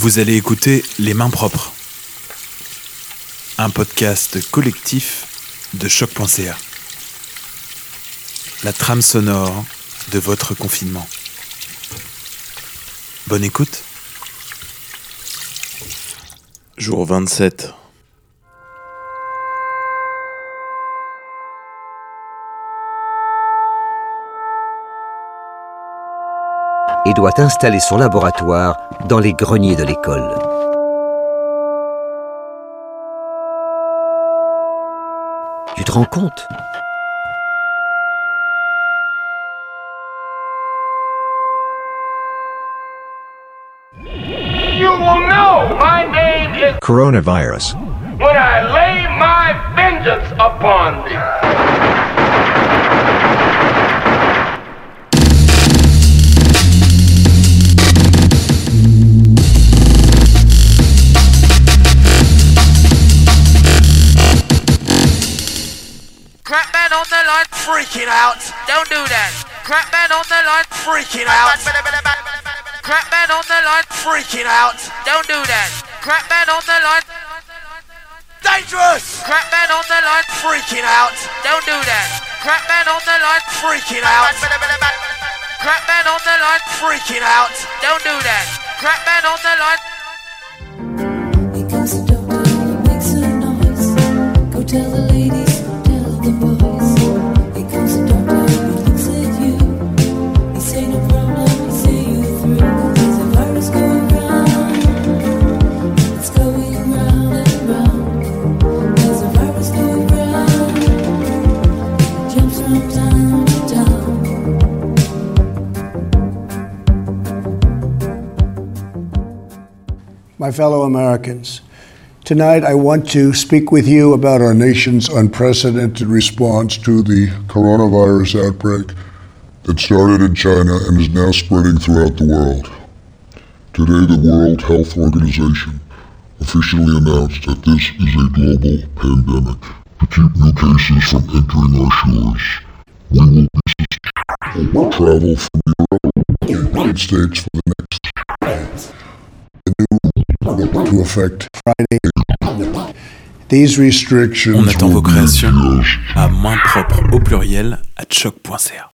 Vous allez écouter Les Mains Propres, un podcast collectif de choc.ca. La trame sonore de votre confinement. Bonne écoute. Jour 27. Et doit installer son laboratoire dans les greniers de l'école. Tu te rends compte? You will know my name is Coronavirus. when I lay my vengeance upon thee. On the line, freaking out. Don't do that. Crap man on the line, freaking out. Crap man on the line, freaking out. Don't do that. Crap man on the line. Dangerous! Crap man on the line, freaking out. Don't do that. Crap man on the line, freaking out. Crap man on the line, freaking out. Don't do that. Crap man on the line. Here comes the doctor, he makes a noise. Go tell the ladies, My fellow Americans, tonight I want to speak with you about our nation's unprecedented response to the coronavirus outbreak that started in China and is now spreading throughout the world. Today, the World Health Organization officially announced that this is a global pandemic. To keep new cases from entering our shores, we will be travel from Europe to the United States for the On attend vos créations à main propre au pluriel à choc.ca.